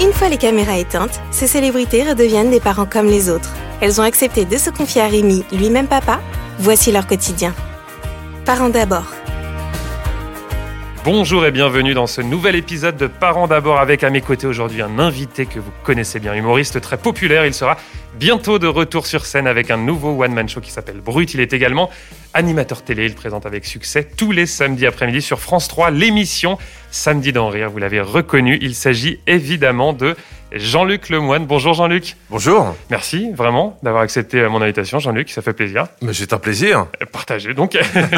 Une fois les caméras éteintes, ces célébrités redeviennent des parents comme les autres. Elles ont accepté de se confier à Rémi, lui-même papa. Voici leur quotidien. Parents d'abord. Bonjour et bienvenue dans ce nouvel épisode de Parents d'abord avec à mes côtés aujourd'hui un invité que vous connaissez bien, humoriste très populaire. Il sera bientôt de retour sur scène avec un nouveau one-man show qui s'appelle Brut. Il est également animateur télé. Il présente avec succès tous les samedis après-midi sur France 3 l'émission Samedi d'en rire. Vous l'avez reconnu, il s'agit évidemment de Jean-Luc Lemoine. Bonjour Jean-Luc. Bonjour. Merci vraiment d'avoir accepté mon invitation, Jean-Luc. Ça fait plaisir. Mais c'est un plaisir. Partagez donc.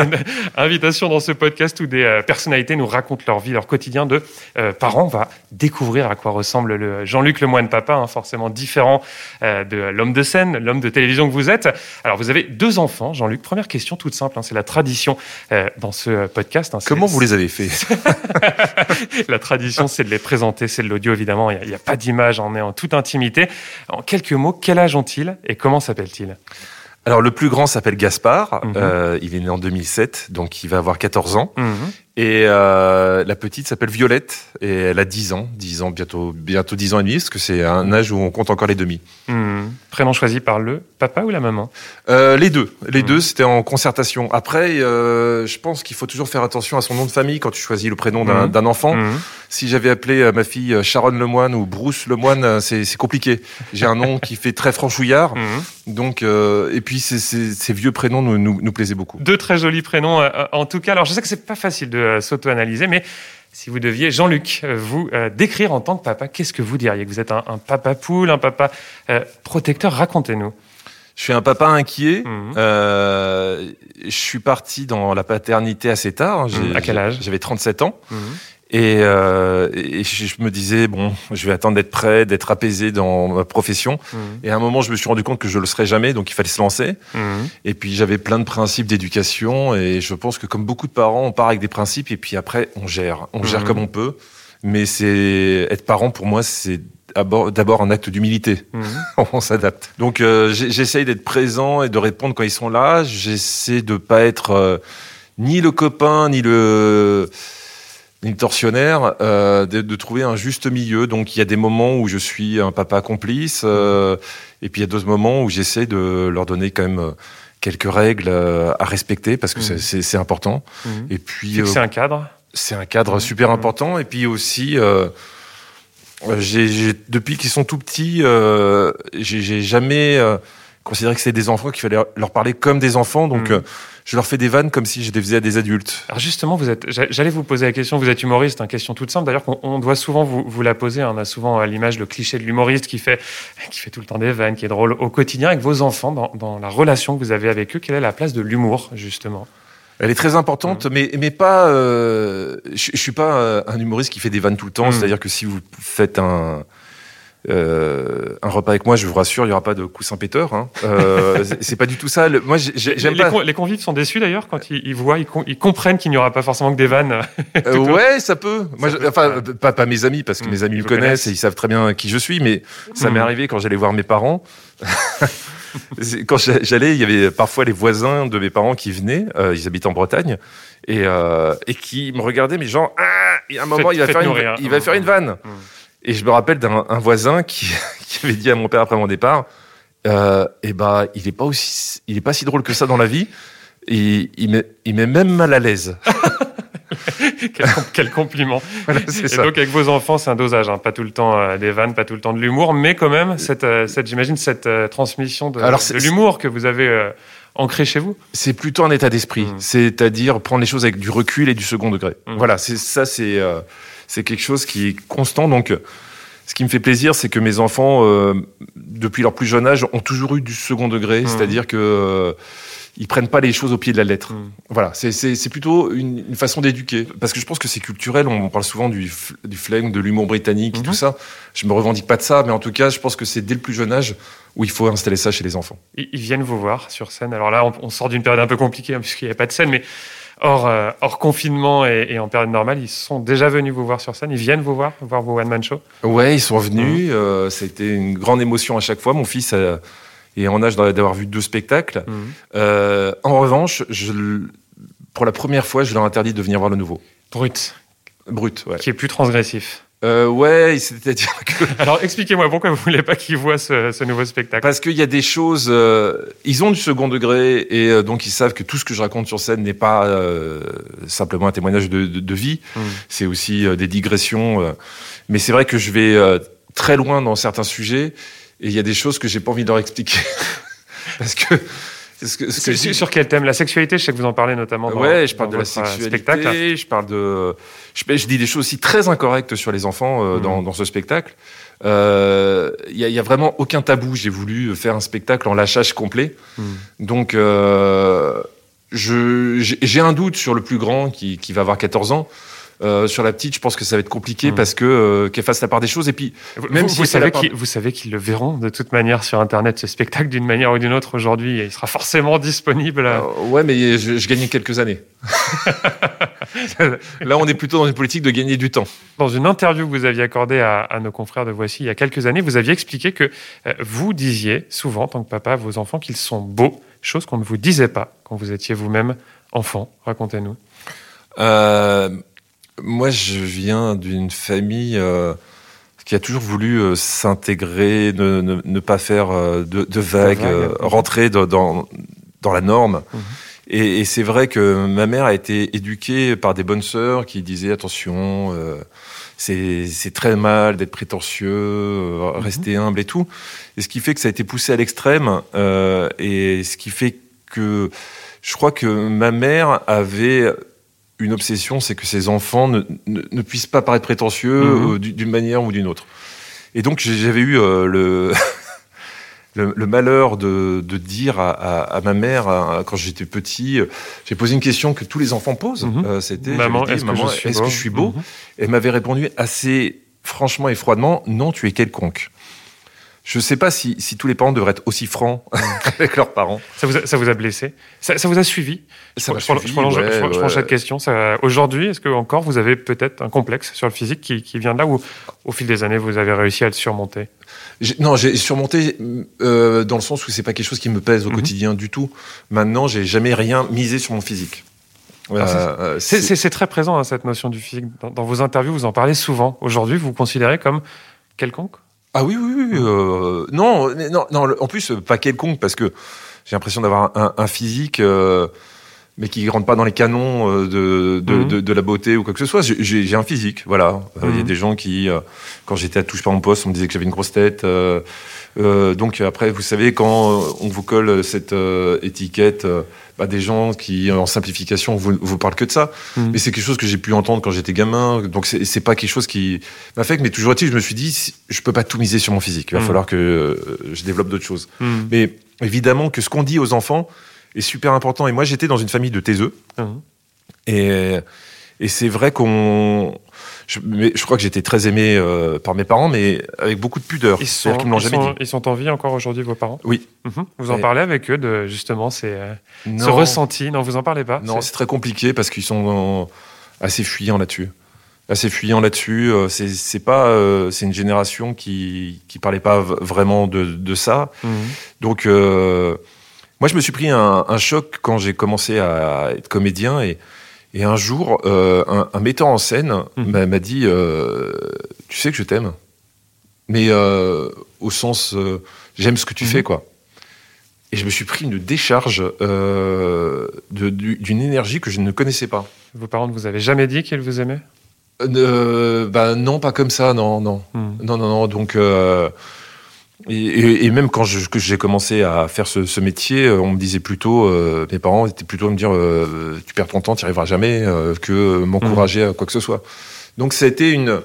Invitation dans ce podcast où des euh, personnalités nous racontent leur vie, leur quotidien de euh, parents. On va découvrir à quoi ressemble le Jean-Luc Lemoine papa, hein, forcément différent euh, de l'homme de scène, l'homme de télévision que vous êtes. Alors vous avez deux enfants, Jean-Luc. Première question toute simple, hein, c'est la tradition dans ce podcast. Hein, Comment vous les avez fait La tradition, c'est de les présenter, c'est de l'audio évidemment. Il n'y a, a, pas d'image, on est en toute intimité. En quelques mots, quel âge ont-ils et comment s'appellent-ils? Alors le plus grand s'appelle Gaspard, -hmm. euh, il est né en 2007, donc il va avoir 14 ans. -hmm. Et euh, la petite s'appelle Violette et elle a 10 ans, 10 ans bientôt bientôt 10 ans et demi parce que c'est un âge où on compte encore les demi. Mmh. Prénom choisi par le papa ou la maman? Euh, Les deux, les deux c'était en concertation. Après, je pense qu'il faut toujours faire attention à son nom de famille quand tu choisis le prénom d'un enfant. Si j'avais appelé euh, ma fille Sharon Lemoine ou Bruce Lemoine, euh, c'est compliqué. J'ai un nom qui fait très franchouillard, donc euh, et puis ces vieux prénoms nous, nous, nous plaisaient beaucoup. Deux très jolis prénoms en tout cas. Alors je sais que c'est pas facile de s'auto-analyser, mais si vous deviez, Jean-Luc, vous euh, décrire en tant que papa, qu'est-ce que vous diriez? Que vous êtes un, un papa poule, un papa euh, protecteur? Racontez-nous. Je suis un papa inquiet. Mmh. Euh, je suis parti dans la paternité assez tard. Mmh. À quel âge? J'avais 37 ans. Mmh. Et, euh, et, je me disais bon, je vais attendre d'être prêt, d'être apaisé dans ma profession. Mmh. Et à un moment, je me suis rendu compte que je le serais jamais, donc il fallait se lancer. Mmh. Et puis j'avais plein de principes d'éducation, et je pense que comme beaucoup de parents, on part avec des principes, et puis après on gère, on mmh. gère comme on peut. Mais c'est être parent pour moi, c'est d'abord un acte d'humilité. on s'adapte. Donc euh, j'essaye d'être présent et de répondre quand ils sont là. J'essaie de pas être euh, ni le copain ni le ni tortionnaire, euh, de, de, trouver un juste milieu. Donc il y a des moments où je suis un papa complice, euh, et puis il y a d'autres moments où j'essaie de leur donner quand même euh, quelques règles euh, à respecter parce que mmh. c'est important. Mmh. Et puis c'est un cadre? C'est un cadre mmh. super important. Et puis aussi, j'ai depuis qu'ils sont tout petits, j'ai jamais considéré que c'était des enfants qu'il fallait leur parler comme des enfants. Donc je leur fais des vannes comme si je les faisais à des adultes. Alors justement, vous êtes, j'allais vous poser la question, vous êtes humoriste, une hein, question toute simple d'ailleurs qu'on doit souvent vous, vous la poser. Hein. On a souvent à l'image le cliché de l'humoriste qui fait, qui fait tout le temps des vannes, qui est drôle au quotidien avec vos enfants, dans, dans la relation que vous avez avec eux. Quelle est la place de l'humour justement? Elle est très importante, mmh. mais mais pas. Euh, je, je suis pas un humoriste qui fait des vannes tout le temps. Mmh. C'est-à-dire que si vous faites un euh, un repas avec moi, je vous rassure, il n'y aura pas de coussin péteur. Hein. Euh, c'est pas du tout ça. Le, moi, j'aime les, pas. les convives sont déçus d'ailleurs quand ils, ils voient, ils, ils, comprennent qu'il n'y aura pas forcément que des vannes. euh, ouais, ça peut. Moi, ça je, peut. enfin, pas, pas mes amis parce que mmh, mes amis me connaissent, connaissent et ils savent très bien qui je suis. Mais ça mmh. m'est arrivé quand j'allais voir mes parents. quand j'allais, il y avait parfois les voisins de mes parents qui venaient. Euh, ils habitent en Bretagne et, euh, et qui me regardaient, mais genre, ah, il y a un moment, Faites, il va faire une, il va faire une vanne. Mmh. Et je me rappelle d'un voisin qui, qui, avait dit à mon père après mon départ, euh, eh ben, il est pas aussi, il est pas si drôle que ça dans la vie. Et il met, il met même mal à l'aise. quel, quel, compliment. Voilà, et ça. donc avec vos enfants, c'est un dosage, hein. pas tout le temps euh, des vannes, pas tout le temps de l'humour, mais quand même cette, euh, cette j'imagine cette euh, transmission de, de l'humour que vous avez euh, ancré chez vous. C'est plutôt un état d'esprit, mmh. c'est-à-dire prendre les choses avec du recul et du second degré. Mmh. Voilà, c'est ça, c'est euh, c'est quelque chose qui est constant. Donc, ce qui me fait plaisir, c'est que mes enfants, euh, depuis leur plus jeune âge, ont toujours eu du second degré, mmh. c'est-à-dire que euh, ils prennent pas les choses au pied de la lettre. Mmh. Voilà, c'est plutôt une, une façon d'éduquer. Parce que je pense que c'est culturel. On parle souvent du, du flegme, de l'humour britannique et Mmh. tout ça. Je me revendique pas de ça, mais en tout cas, je pense que c'est dès le plus jeune âge où il faut installer ça chez les enfants. Ils, ils viennent vous voir sur scène. Alors là, on, on sort d'une période un peu compliquée hein, puisqu'il n'y a pas de scène, mais hors, euh, hors confinement et, et, en période normale, ils sont déjà venus vous voir sur scène. Ils viennent vous voir, voir vos one-man shows? Ouais, ils sont venus. Mmh. Euh, C'était une grande émotion à chaque fois. Mon fils a, est en âge d'avoir vu deux spectacles. Mmh. Euh, en revanche, je, pour la première fois, je leur interdis de venir voir le nouveau. Brut. Brut, ouais. Qui est plus transgressif. Euh, ouais, c'est-à-dire que. Alors expliquez-moi pourquoi vous voulez pas qu'ils voient ce, nouveau spectacle. Parce qu'il y a des choses. Euh, ils ont du second degré et euh, donc ils savent que tout ce que je raconte sur scène n'est pas simplement un témoignage de, de, de vie. Mm. C'est aussi des digressions. mais c'est vrai que je vais très loin dans certains sujets et il y a des choses que j'ai pas envie de leur expliquer parce que ce que, ce que sur quel thème? La sexualité, je sais que vous en parlez notamment. Dans, ouais, je parle de la sexualité. Spectacle. Je parle de. Je, dis des choses aussi très incorrectes sur les enfants euh, dans, mmh. dans, ce spectacle. Il euh, y, a, y, a, vraiment aucun tabou. J'ai voulu faire un spectacle en lâchage complet. Mmh. Donc, euh, j'ai un doute sur le plus grand qui, qui va avoir 14 ans. Euh, sur la petite, je pense que ça va être compliqué hmm. parce que euh, qu'elle fasse la part des choses. Et puis, même vous, si vous savez qu'ils vous savez qu'ils le verront de toute manière sur Internet ce spectacle d'une manière ou d'une autre aujourd'hui. Il sera forcément disponible. Euh, ouais, mais je, je gagnais quelques années. Là, on est plutôt dans une politique de gagner du temps. Dans une interview que vous aviez accordée à, à nos confrères de Voici il y a quelques années, vous aviez expliqué que vous disiez souvent, en tant que papa, à vos enfants qu'ils sont beaux, chose qu'on ne vous disait pas quand vous étiez vous-même enfant. Racontez-nous. Euh, moi, je viens d'une famille euh, qui a toujours voulu euh, s'intégrer, ne, ne, ne, pas faire euh, de, de, vagues, rentrer dans, dans, dans, la norme. Mhm. Et, et c'est vrai que ma mère a été éduquée par des bonnes sœurs qui disaient attention, c'est très mal d'être prétentieux, mhm. rester humble et tout. Et ce qui fait que ça a été poussé à l'extrême. et ce qui fait que je crois que ma mère avait une obsession, c'est que ses enfants ne, ne, puissent pas paraître prétentieux mhm. euh, d'une manière ou d'une autre. Et donc j'avais eu euh, le, le, malheur de, de dire à, à, ma mère, quand j'étais petit, j'ai posé une question que tous les enfants posent. Mhm. Euh, c'était Maman, est-ce que, je suis beau, mhm. Elle m'avait répondu assez franchement et froidement, non, tu es quelconque. Je ne sais pas si, si, tous les parents devraient être aussi francs avec leurs parents. Ça vous a, ça vous a blessé? Ça, ça, vous a suivi? Ça Je, je, ouais, cette question. Aujourd'hui, est-ce que encore vous avez peut-être un complexe sur le physique qui, qui, vient de là ou au fil des années vous avez réussi à le surmonter? Non, j'ai surmonté euh, dans le sens où c'est pas quelque chose qui me pèse au mm -hmm. quotidien du tout. Maintenant, j'ai jamais rien misé sur mon physique. Euh, c'est très présent hein, cette notion du physique. Dans, dans vos interviews, vous en parlez souvent. Aujourd'hui, vous vous considérez comme quelconque? Ah oui, oui, oui. Euh, non, non, non. En plus, pas quelconque, parce que j'ai l'impression d'avoir un, un, physique, euh, mais qui rentre pas dans les canons euh, de, de, mhm. de, de, la beauté ou quoi que ce soit. J'ai un physique, voilà. Il y a mhm. des gens qui, euh, quand j'étais à Touche par mon poste, on me disait que j'avais une grosse tête. donc après, vous savez, quand on vous colle cette étiquette bah, des gens qui, en simplification, vous, vous parlent que de ça. Mmh. Mais c'est quelque chose que j'ai pu entendre quand j'étais gamin. Donc, c'est pas quelque chose qui m'affecte. Mais toujours est-il, je me suis dit, je peux pas tout miser sur mon physique. Il va falloir que euh, je développe d'autres choses. Mais évidemment que ce qu'on dit aux enfants est super important. Et moi, j'étais dans une famille de taiseux. Et, et c'est vrai qu'on je, je crois que j'étais très aimé euh, par mes parents, mais avec beaucoup de pudeur. Ils sont, qu'ils me l'ont jamais sont, dit. Ils sont en vie encore aujourd'hui, vos parents? Oui. Vous en et... parlez avec eux de justement ces, euh, ce ressenti? Non, vous en parlez pas Non, c'est très compliqué parce qu'ils sont assez fuyants là-dessus. Assez fuyants là-dessus. Euh, c'est, c'est pas, euh, c'est une génération qui qui parlait pas vraiment de, de ça. Donc euh, moi, je me suis pris un, un choc quand j'ai commencé à être comédien et et un jour, euh, un, un, metteur en scène mmh. m'a dit euh, Tu sais que je t'aime, mais euh, au sens j'aime ce que tu mmh. fais, quoi. Et je me suis pris une décharge d'une énergie que je ne connaissais pas. Vos parents ne vous avaient jamais dit qu'ils vous aimaient? Bah, Non, pas comme ça, non, non. Mmh. Non, non, non. Donc. Et, et, et, même quand j'ai commencé à faire ce, ce, métier, euh, on me disait plutôt, euh, mes parents étaient plutôt à me dire, euh, tu perds ton temps, tu n'y arriveras jamais, euh, que m'encourager mmh. à quoi que ce soit. Donc ça a été une,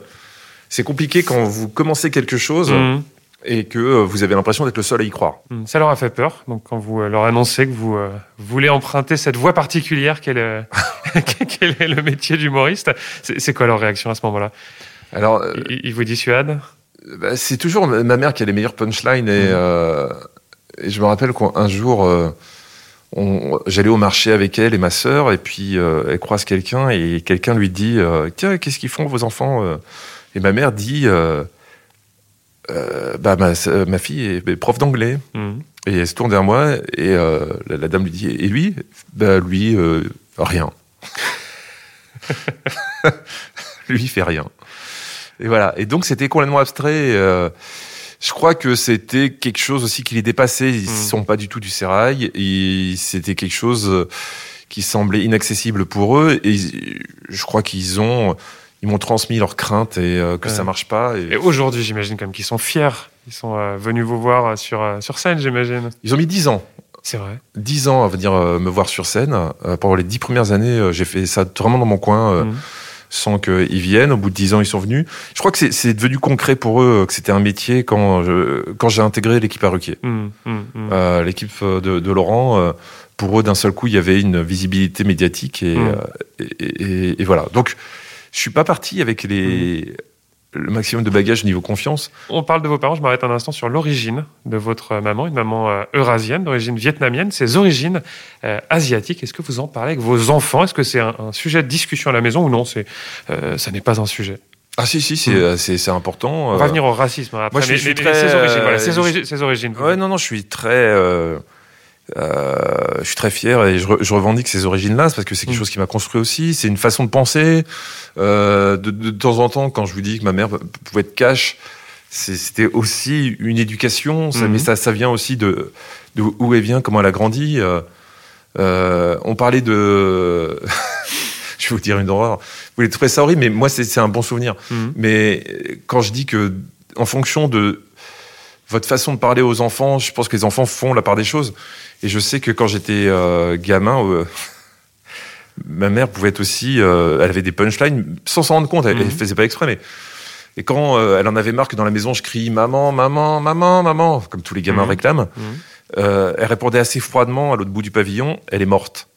c'est compliqué quand vous commencez quelque chose mmh. et que vous avez l'impression d'être le seul à y croire. Mmh. Ça leur a fait peur. Donc quand vous leur annoncez que vous voulez emprunter cette voie particulière qu'est le, quel est le métier d'humoriste, c'est quoi leur réaction à ce moment-là? Alors, ils, ils vous dissuadent bah, c'est toujours ma mère qui a les meilleures punchlines et, mmh. euh, et je me rappelle qu'un jour euh, j'allais au marché avec elle et ma sœur et puis euh, elle croise quelqu'un et quelqu'un lui dit tiens qu'est-ce qu'ils font vos enfants et ma mère dit bah ma, ma, fille est prof d'anglais. Mmh. et elle se tourne vers moi et la, la, dame lui dit et lui? Bah lui rien. Lui il fait rien et voilà. Et donc c'était complètement abstrait. euh, je crois que c'était quelque chose aussi qui les dépassait. Ils Mm. sont pas du tout du sérail. C'était quelque chose euh, qui semblait inaccessible pour eux. Et je crois qu'ils ont, ils m'ont transmis leurs craintes et euh, que Ouais. ça marche pas. Et Et aujourd'hui, j'imagine quand même qu'ils sont fiers. Ils sont euh, venus vous voir sur, euh, sur scène, j'imagine. ils ont mis dix ans. C'est vrai. 10 ans à venir me voir sur scène. Pendant les dix premières années, j'ai fait ça vraiment dans mon coin, Mhm. Sans qu'ils viennent. Au bout de 10 ans, ils sont venus. Je crois que c'est- devenu concret pour eux, que c'était un métier quand je- quand j'ai intégré l'équipe à Ruquier. Hum, hum, hum. Euh, l'équipe euh, de, de Laurent, euh, pour eux, d'un seul coup, il y avait une visibilité médiatique et, et, et- et voilà. Donc, je suis pas parti avec les, le maximum de bagages niveau confiance. On parle de vos parents, je m'arrête un instant sur l'origine de votre maman, une maman euh, eurasienne, d'origine vietnamienne, ses origines euh, asiatiques. Est-ce que vous en parlez avec vos enfants? Est-ce que c'est un, un sujet de discussion à la maison ou non? C'est, euh, Ça n'est pas un sujet. Ah si, si, c'est c'est- c'est important. On va venir au racisme hein, après. moi, je mais- suis mais- très, ses origines, voilà, ses, ses origines. Ouais, non, non, je suis très, euh, je suis très fier et je, re- je revendique ces origines-là parce que c'est quelque Mm. chose qui m'a construit aussi. C'est une façon de penser. Euh, de, de temps en temps, quand je vous dis que ma mère pouvait être cash, c'était aussi une éducation. Ça, Mhm. Mais ça, ça vient aussi de, de où elle vient, comment elle a grandi. Euh, euh, on parlait de, je vais vous dire une horreur. Vous allez trouver ça horrible, mais moi, c'est un bon souvenir. Hum. Mais euh, quand je dis que, en fonction de votre façon de parler aux enfants, je pense que les enfants font la part des choses. Et je sais que quand j'étais euh, gamin, euh, ma mère pouvait être aussi, euh, elle avait des punchlines sans s'en rendre compte. Elle, elle Mhm. faisait pas exprès, mais et quand euh, elle en avait marre que dans la maison je crie maman, maman, maman, maman, comme tous les gamins Mhm. réclament, Mhm. euh, elle répondait assez froidement à l'autre bout du pavillon, elle est morte.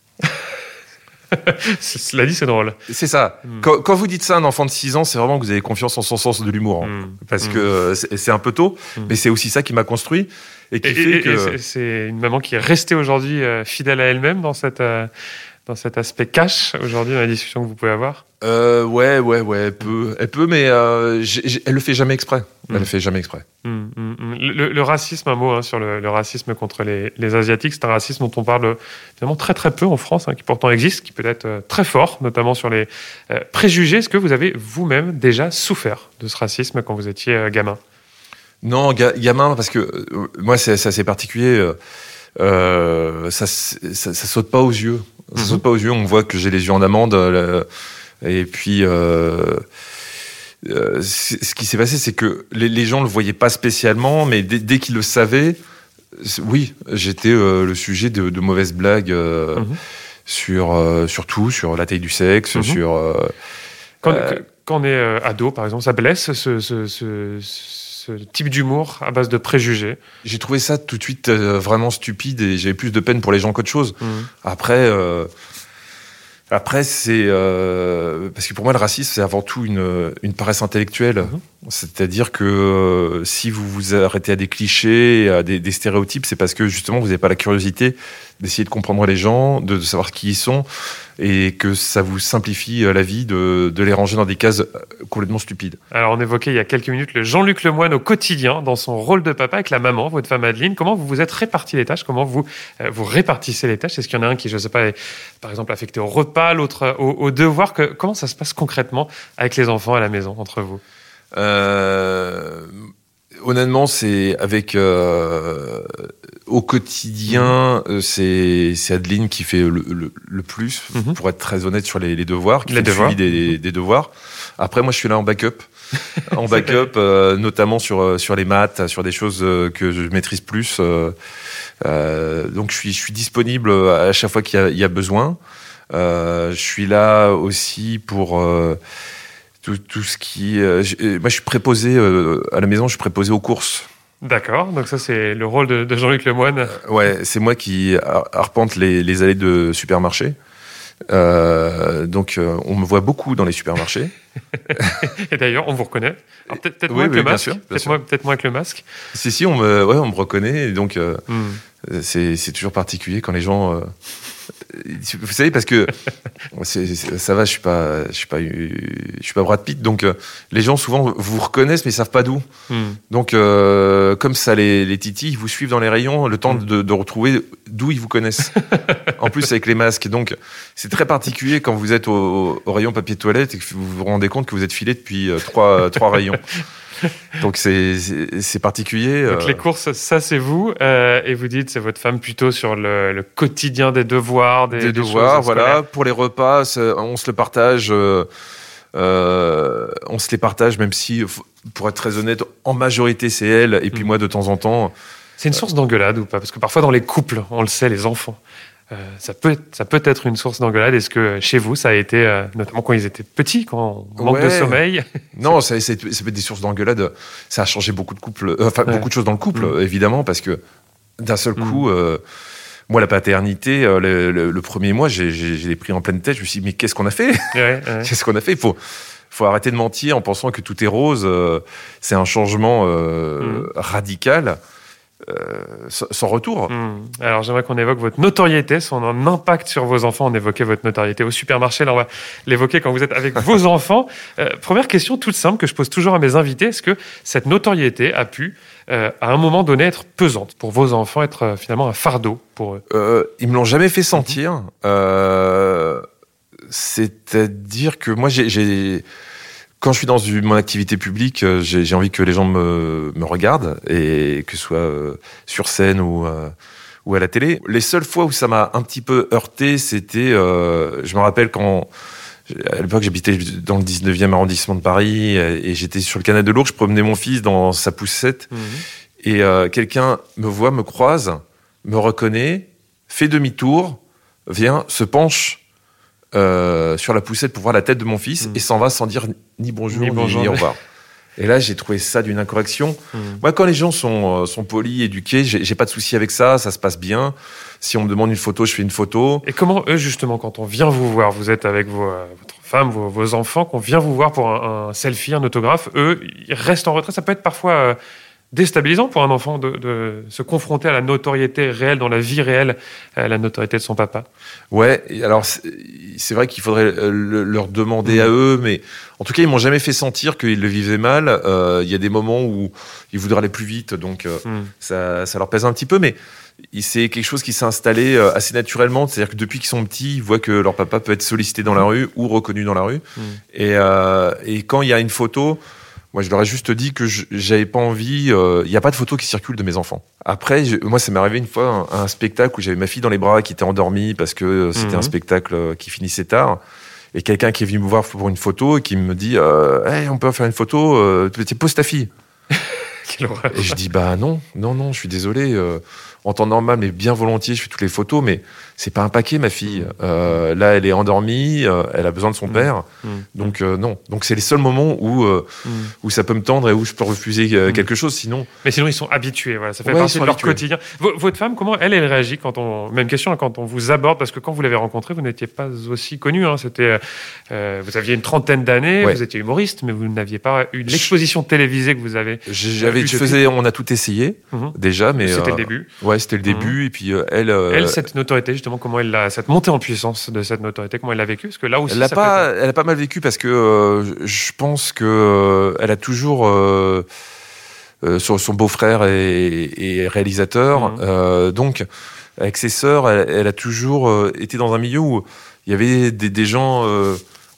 Cela dit, c'est drôle. C'est ça. Mhm. Quand, quand vous dites ça à un enfant de 6 ans, c'est vraiment que vous avez confiance en son sens de l'humour. hein. Hum. Parce Hum. que euh, c'est un peu tôt, mais c'est aussi ça qui m'a construit et qui Et, fait et- que. c'est- c'est une maman qui est restée aujourd'hui euh, fidèle à elle-même dans, cette, euh, dans cet aspect cash aujourd'hui dans la discussion que vous pouvez avoir. Euh, ouais, ouais, ouais, elle peut, elle peut, mais euh, j'ai- elle le fait jamais exprès. Elle Mhm. le fait jamais exprès. Hum, hum. Le, le racisme, un mot hein, sur le, le racisme contre les, les Asiatiques, c'est un racisme dont on parle finalement très très peu en France, hein, qui pourtant existe, qui peut être euh, très fort, notamment sur les euh, préjugés. Est-ce que vous avez vous-même déjà souffert de ce racisme quand vous étiez euh, gamin? Non, ga- gamin, parce que euh, moi, c'est assez particulier. euh, euh, ça, ça, ça saute pas aux yeux. Ça saute pas aux yeux. On voit que j'ai les yeux en amande. euh, et puis, euh, euh, ce qui s'est passé, c'est que les, les gens le voyaient pas spécialement, mais dès, dès qu'ils le savaient, oui, j'étais le sujet de, de mauvaises blagues Mhm. sur, sur tout, sur la taille du sexe, Mhm. sur. Quand, on est ado, par exemple, ça blesse ce, ce- ce- ce type d'humour à base de préjugés. J'ai trouvé ça tout de suite euh, vraiment stupide et j'avais plus de peine pour les gens qu'autre chose. Hum. Après, euh, après c'est euh, parce que pour moi le racisme c'est avant tout une, une paresse intellectuelle. Mhm. C'est-à-dire que si vous vous arrêtez à des clichés, à des, des stéréotypes, c'est parce que justement vous n'avez pas la curiosité d'essayer de comprendre les gens, de, de savoir qui ils sont, et que ça vous simplifie euh, la vie de, de les ranger dans des cases euh, complètement stupides. Alors, on évoquait il y a quelques minutes le Jean-Luc Lemoine au quotidien, dans son rôle de papa avec la maman, votre femme Adeline. Comment vous vous êtes réparti les tâches? Comment vous euh, vous répartissez les tâches? Est-ce qu'il y en a un qui, je ne sais pas, est par exemple affecté au repas, l'autre au, au devoir? Que, Comment ça se passe concrètement avec les enfants à la maison, entre vous? Euh, honnêtement, c'est avec euh, au quotidien, euh, c'est Adeline qui fait le, le, le plus, Mhm. pour être très honnête sur les, les devoirs, qui Les fait le devoirs. suivi des, des devoirs. Après, moi, je suis là en backup, en backup, euh, notamment sur euh, sur les maths, sur des choses euh, que je maîtrise plus. euh, euh, donc, je suis je suis disponible à chaque fois qu'il y y a besoin. Euh, je suis là aussi pour euh, tout, tout ce qui. euh, euh, moi, je suis préposé euh, à la maison. Je suis préposé aux courses. D'accord, donc ça c'est le rôle de, de Jean-Luc Lemoine. Ouais, c'est moi qui ar- arpente les, les allées de supermarché. Euh, donc, euh, on me voit beaucoup dans les supermarchés. Et d'ailleurs, on vous reconnaît. Peut-être Oui, moins avec oui, le bien masque. Peut-être moins, peut-être moins avec le masque. si, si, on me, ouais, on me reconnaît. Et donc, euh, Hmm. c'est c'est toujours particulier quand les gens vous savez, parce que ça va, je suis pas, je suis pas, je suis pas Brad Pitt, donc euh, les gens souvent vous reconnaissent, mais ils savent pas d'où. Hmm. Donc, euh, comme ça, les, les titis, ils vous suivent dans les rayons, le temps hmm. de, de, retrouver d'où ils vous connaissent. en plus, avec les masques. Donc, c'est très particulier quand vous êtes au, au, rayon papier toilette et que vous vous rendez compte que vous êtes filé depuis euh, trois, trois rayons. Donc c'est particulier. Donc les courses, ça c'est vous, euh, et vous dites c'est votre femme plutôt sur le, le quotidien des devoirs, des, des devoirs, voilà. Pour les repas, on se le partage. Euh, euh, on se les partage, même si, pour être très honnête, en majorité c'est elle, et puis mm. moi de temps en temps. C'est une source d'engueulade ou pas? Parce que parfois dans les couples, on le sait, les enfants, euh, ça, peut, ça peut être une source d'engueulade. Est-ce que chez vous, ça a été, euh, notamment quand ils étaient petits, quand on manque de sommeil Non, ça, ça, peut être des sources d'engueulade. Ça a changé beaucoup de euh, beaucoup de choses dans le couple, mm. évidemment, parce que d'un seul mm. coup, moi, la paternité, le, premier mois, j'ai pris en pleine tête. Je me suis dit, mais qu'est-ce qu'on a fait? Qu'est-ce qu'on a fait? Il faut, faut arrêter de mentir en pensant que tout est rose. C'est un changement mm. radical. Euh, sans retour. Hmm. Alors j'aimerais qu'on évoque votre notoriété, son impact sur vos enfants. On évoquait votre notoriété au supermarché, là on va l'évoquer quand vous êtes avec vos enfants. Euh, première question toute simple que je pose toujours à mes invités, est-ce que cette notoriété a pu euh, à un moment donné être pesante pour vos enfants, être finalement un fardeau pour eux? Euh, Ils me l'ont jamais fait sentir. C'est-à-dire que moi j'ai quand je suis dans une, mon activité publique, euh, j'ai envie que les gens me, me, regardent, et que ce soit euh, sur scène ou, euh, ou à la télé. Les seules fois où ça m'a un petit peu heurté, c'était, je me rappelle quand, à l'époque, j'habitais dans le 19e arrondissement de Paris, et j'étais sur le canal de l'Ourcq, je promenais mon fils dans sa poussette, mmh. et quelqu'un me voit, me croise, me reconnaît, fait demi-tour, vient, se penche euh, sur la poussette pour voir la tête de mon fils mm. et s'en va sans dire ni bonjour ni, bonjour, ni au revoir. Et là, j'ai trouvé ça d'une incorrection. Mm. Moi, quand les gens sont, euh, sont polis, éduqués, j'ai pas de souci avec ça, ça se passe bien. Si on me demande une photo, je fais une photo. Et comment eux, justement, quand on vient vous voir, vous êtes avec vos, euh, votre femme, vos, enfants, qu'on vient vous voir pour un, selfie, un autographe, eux, ils restent en retrait. Ça peut être parfois déstabilisant pour un enfant de, se confronter à la notoriété réelle, dans la vie réelle, à la notoriété de son papa. Ouais, alors c'est vrai qu'il faudrait euh, leur demander à mm. eux, mais en tout cas, ils m'ont jamais fait sentir qu'ils le vivaient mal. Euh, il y a des moments où ils voudraient aller plus vite, donc euh, mm. ça, ça leur pèse un petit peu, mais c'est quelque chose qui s'est installé assez naturellement. C'est-à-dire que depuis qu'ils sont petits, ils voient que leur papa peut être sollicité dans la rue ou reconnu dans la rue. Et, et quand il y a une photo, moi, je leur ai juste dit que j'avais pas envie. Euh, il n'y a pas de photos qui circulent de mes enfants. Après, moi, ça m'est arrivé une fois un, un spectacle où j'avais ma fille dans les bras qui était endormie parce que euh, c'était un mhm. spectacle euh, qui finissait tard. Et quelqu'un qui est venu me voir pour une photo et qui me dit euh, hey, on peut faire une photo, euh, pose ta fille. et je dis bah non, non, non, je suis désolé. en temps normal, mais bien volontiers, je fais toutes les photos, mais c'est pas un paquet, ma fille. Euh, là, elle est endormie, euh, elle a besoin de son mmh. père. Mmh. Donc, euh, non. Donc, c'est les seuls moments où, mmh. où ça peut me tendre et où je peux refuser quelque chose. Sinon. Mais sinon, ils sont habitués. Voilà, ça fait partie de leur quotidien. votre femme, comment elle, elle réagit quand on. Même question, hein, quand on vous aborde, parce que quand vous l'avez rencontrée, vous n'étiez pas aussi connu. Hein, C'était, vous aviez une trentaine d'années, vous étiez humoriste, mais vous n'aviez pas eu l'exposition télévisée que vous avez. J'avais, je faisais, on a tout essayé déjà, mais. C'était le début. Ouais, c'était le début. Et puis, elle. Elle, cette notoriété, justement comment elle a, cette montée en puissance de cette notoriété, comment elle l'a vécu Parce que là aussi, elle a pas, elle a pas mal vécu parce que euh, je pense que euh, elle a toujours euh, son, beau-frère et, réalisateur, mhm. donc avec ses sœurs, elle, a toujours été dans un milieu où il y avait des, gens,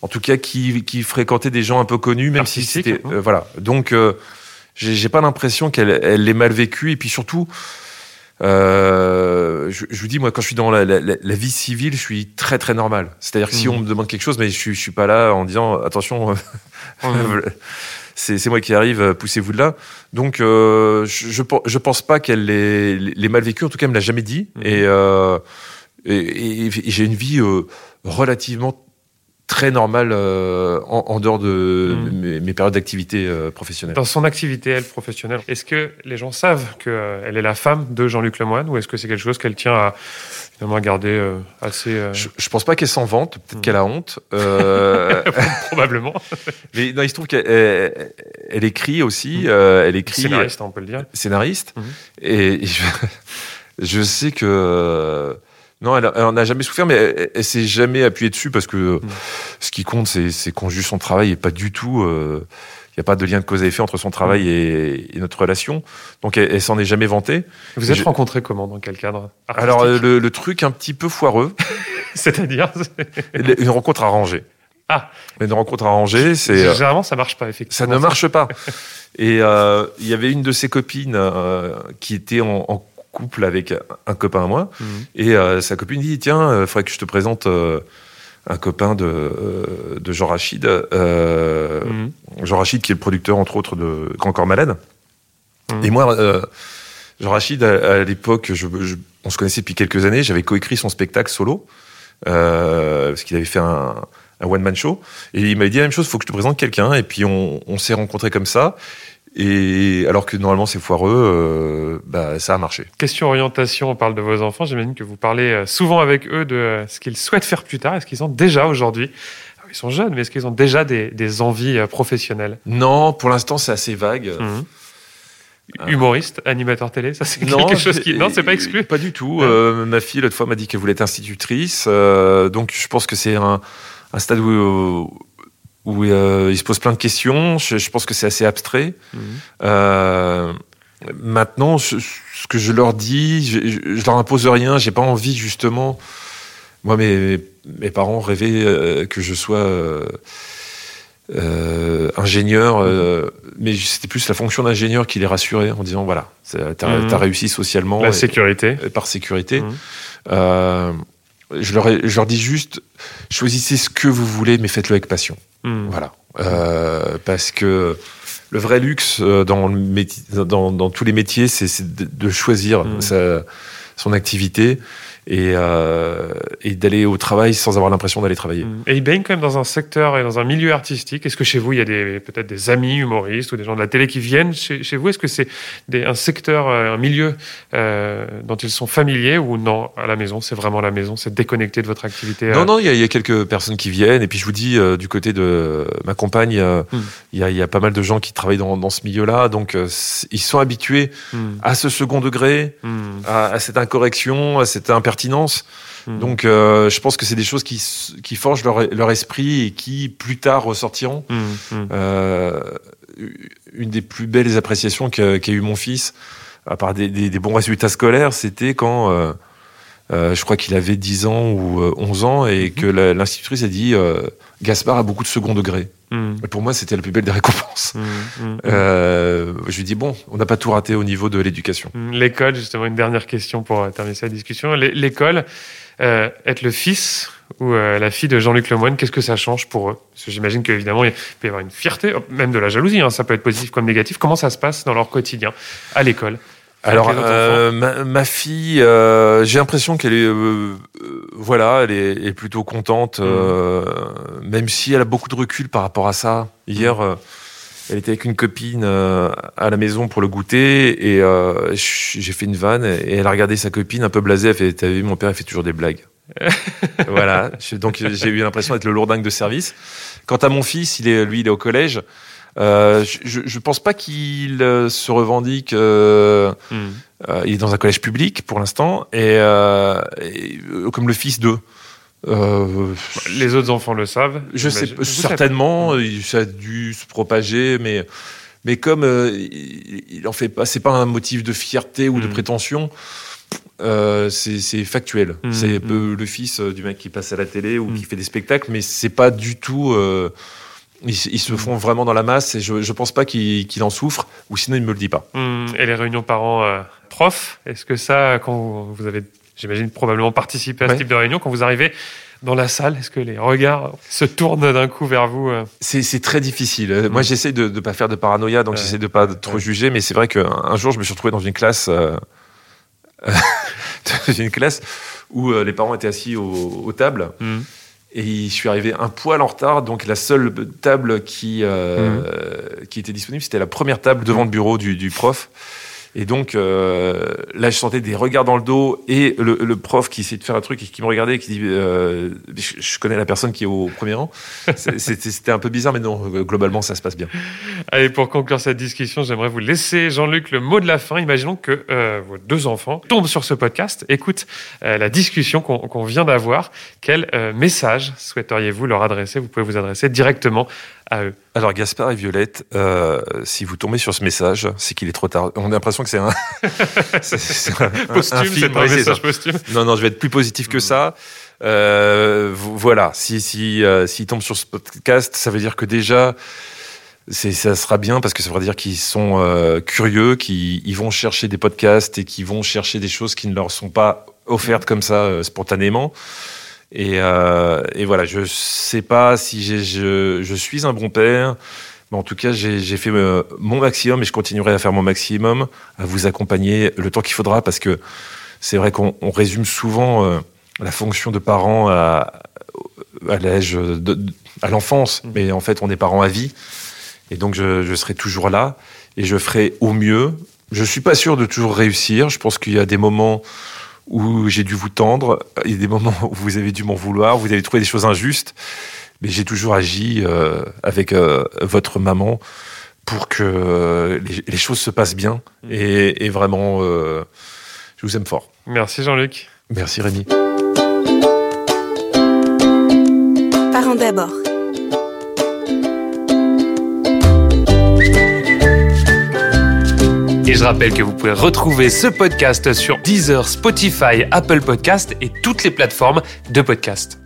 en tout cas, qui, qui, fréquentaient des gens un peu connus, même si c'était, hein. voilà. Donc, j'ai pas l'impression qu'elle elle l'ait mal vécu, et puis surtout. Euh, je, je, vous dis, moi, quand je suis dans la, la, la vie civile, je suis très très normal. C'est-à-dire que si mmh. on me demande quelque chose, mais je, suis, je suis pas là en disant attention, mmh. c'est moi qui arrive, poussez-vous de là. Donc, euh, je, je, pense pas qu'elle l'ait mal vécu. En tout cas, elle me l'a jamais dit. Mmh. Et, euh, et, et j'ai une vie euh, relativement très normal euh, en, en, dehors de mm. mes, périodes d'activité euh, professionnelle. Dans son activité, elle, professionnelle, est-ce que les gens savent qu'elle euh, est la femme de Jean-Luc Lemoyne ou est-ce que c'est quelque chose qu'elle tient à, finalement, à garder assez... Je, je, pense pas qu'elle s'en vante, peut-être mm. qu'elle a honte. Probablement. Mais non, il se trouve qu'elle elle écrit aussi. Mm. elle écrit... Scénariste, on peut le dire. Scénariste. Et je, je sais que Non, elle, n'a jamais souffert, mais elle, elle, s'est jamais appuyée dessus parce que mm. ce qui compte, c'est qu'on juge son travail et pas du tout. Euh, il n'y a pas de lien de cause à effet entre son travail mm. et, et, notre relation. Donc elle, elle s'en est jamais vantée. Vous êtes je... rencontrés comment Dans quel cadre Alors le, le, truc un petit peu foireux. C'est-à-dire? Une rencontre arrangée. Ah. Une rencontre arrangée, c'est. Euh, Généralement, ça marche pas, effectivement. Ça ne marche pas. Et euh, il y avait une de ses copines euh, qui était en, en, couple avec un copain à moi. Mmh. Et euh, sa copine dit Tiens, il euh, faudrait que je te présente un copain de, de Jean Rachid. Mmh. Jean Rachid, qui est le producteur, entre autres, de Grand Corps Malade. Mmh. Et moi, Jean Rachid, à, à l'époque, je, je, on se connaissait depuis quelques années. J'avais coécrit son spectacle solo. parce qu'il avait fait un un one-man show. Et il m'avait dit la même chose, il faut que je te présente quelqu'un. Et puis on, on s'est rencontrés comme ça. Et alors que normalement c'est foireux, euh, bah, ça a marché. Question orientation, on parle de vos enfants. J'imagine que vous parlez euh, souvent avec eux de ce qu'ils souhaitent faire plus tard. Est-ce qu'ils ont déjà aujourd'hui Ils sont jeunes, mais est-ce qu'ils ont déjà des, des, envies euh, professionnelles? Non, pour l'instant c'est assez vague. Mmh. Humoriste, animateur télé, ça c'est quelque chose qui. Non, c'est pas exclu. Pas du tout. Euh, ma fille, l'autre fois, m'a dit qu'elle voulait être institutrice. Euh, donc je pense que c'est un, un stade où, où euh, il se pose plein de questions. Je, je pense que c'est assez abstrait. Mmh. Euh, maintenant, ce, ce, que je leur dis, je, je leur impose rien. J'ai pas envie justement. Moi, mes, mes parents rêvaient euh, que je sois euh, euh, ingénieur, euh, mais c'était plus la fonction d'ingénieur qui les rassurait en disant voilà, t'as mmh. réussi socialement. La et, sécurité. Et, par sécurité. Mmh. Euh, je leur, je leur dis juste, choisissez ce que vous voulez, mais faites-le avec passion. Mmh. Voilà. Euh, parce que le vrai luxe dans, le métier, dans, dans tous les métiers, c'est de, de, choisir mmh. sa, son activité et, euh, et d'aller au travail sans avoir l'impression d'aller travailler. Et il baigne quand même dans un secteur et dans un milieu artistique. Est-ce que chez vous, il y a peut-être des amis humoristes ou des gens de la télé qui viennent chez, chez vous? Est-ce que c'est un secteur, euh, un milieu euh, dont ils sont familiers ou non À la maison, c'est vraiment la maison, c'est déconnecté de votre activité Non, non, il y, a, il y, a quelques personnes qui viennent. Et puis je vous dis, euh, du côté de ma compagne, mm. il, y a, il y, a, pas mal de gens qui travaillent dans, dans ce milieu-là. Donc ils sont habitués mm. à ce second degré, mm. à, à cette incorrection, à cette impertinence pertinence. Mmh. Donc, euh, je pense que c'est des choses qui, qui forgent leur, leur, esprit et qui, plus tard, ressortiront. Mmh. Euh, une des plus belles appréciations qu'a qu eu mon fils, à part des, des, des bons résultats scolaires, c'était quand, euh, euh je crois qu'il avait 10 ans ou 11 ans, et mmh. que l'institutrice a dit euh, Gaspard a beaucoup de second degré. Mmh. Et pour moi, c'était la plus belle des récompenses. Mmh. Euh, je lui dis bon, on n'a pas tout raté au niveau de l'éducation. L'école, justement, une dernière question pour terminer cette discussion. L'école, euh, être le fils ou euh, la fille de Jean-Luc Lemoyne, qu'est-ce que ça change pour eux? Parce que j'imagine qu'évidemment, il peut y avoir une fierté, même de la jalousie, hein, ça peut être positif comme négatif. Comment ça se passe dans leur quotidien à l'école? Alors, euh, ma, ma, fille, euh, j'ai l'impression qu'elle est, euh, voilà, elle est, est, plutôt contente, mmh. même si elle a beaucoup de recul par rapport à ça. Hier, mmh. elle était avec une copine à la maison pour le goûter et j'ai fait une vanne et elle a regardé sa copine un peu blasée. Elle fait, t'as vu, mon père, il fait toujours des blagues. voilà. Donc j'ai eu l'impression d'être le lourdingue de service. Quant à mon fils, il est, lui, il est au collège. Euh, je, je pense pas qu'il euh, se revendique. Euh, mm. euh, il est dans un collège public pour l'instant et, et, comme le fils d'eux. Les autres enfants le savent. Je sais je certainement. Sais ça a dû se propager, mais mais comme il, il, en fait pas, c'est pas un motif de fierté ou mm. de prétention. Euh, c'est factuel. Mmh, c'est mmh. le fils du mec qui passe à la télé ou mmh. qui fait des spectacles, mais c'est pas du tout. Euh, ils, ils, se font vraiment dans la masse et je ne pense pas qu'il qu en souffre, ou sinon il ne me le dit pas. Mmh, et les réunions parents euh, est-ce que ça, quand vous avez, j'imagine, probablement participé à ce ouais. type de réunion, quand vous arrivez dans la salle, est-ce que les regards se tournent d'un coup vers vous euh C'est très difficile. Mmh. Moi, j'essaie de ne pas faire de paranoïa, donc ouais. j'essaie de pas trop ouais. juger, mais c'est vrai qu'un jour, je me suis retrouvé dans une classe, euh, dans une classe où euh, les parents étaient assis aux, aux tables. Mmh. Et je suis arrivé un poil en retard, donc la seule table qui, euh, mmh. qui était disponible, c'était la première table devant le bureau du, du prof. Et donc, euh, là, je sentais des regards dans le dos et le, le, prof qui essayait de faire un truc et qui me regardait et qui dit euh, je, connais la personne qui est au premier rang. C'était un peu bizarre, mais non, globalement, ça se passe bien. Allez, pour conclure cette discussion, j'aimerais vous laisser, Jean-Luc, le mot de la fin. Imaginons que euh, vos deux enfants tombent sur ce podcast, écoutent la discussion qu'on vient d'avoir. Quel message souhaiteriez-vous leur adresser? Vous pouvez vous adresser directement alors Gaspard et Violette, euh, si vous tombez sur ce message, c'est qu'il est trop tard. On a l'impression que c'est un, posthume, c'est un message posthume. Non, non, je vais être plus positif que ça. Euh, voilà, si si euh, s'ils tombent sur ce podcast, ça veut dire que déjà ça sera bien parce que ça veut dire qu'ils sont euh, curieux, qu'ils vont chercher des podcasts et qu'ils vont chercher des choses qui ne leur sont pas offertes comme ça euh, spontanément. Et, euh, et, voilà, je sais pas si je, je, suis un bon père, mais en tout cas, j'ai fait euh, mon maximum et je continuerai à faire mon maximum, à vous accompagner le temps qu'il faudra, parce que c'est vrai qu'on résume souvent euh, la fonction de parent à, à l'âge, à l'enfance, mmh. mais en fait, on est parent à vie, et donc je, je serai toujours là et je ferai au mieux. Je suis pas sûr de toujours réussir. Je pense qu'il y a des moments où j'ai dû vous tendre. Il y a des moments où vous avez dû m'en vouloir, vous avez trouvé des choses injustes, mais j'ai toujours agi euh, avec euh, votre maman pour que euh, les, choses se passent bien. Mm. Et, et vraiment, je vous aime fort. Merci Jean-Luc. Merci Rémi. Parents d'abord. Et je rappelle que vous pouvez retrouver ce podcast sur Deezer, Spotify, Apple Podcast et toutes les plateformes de podcast.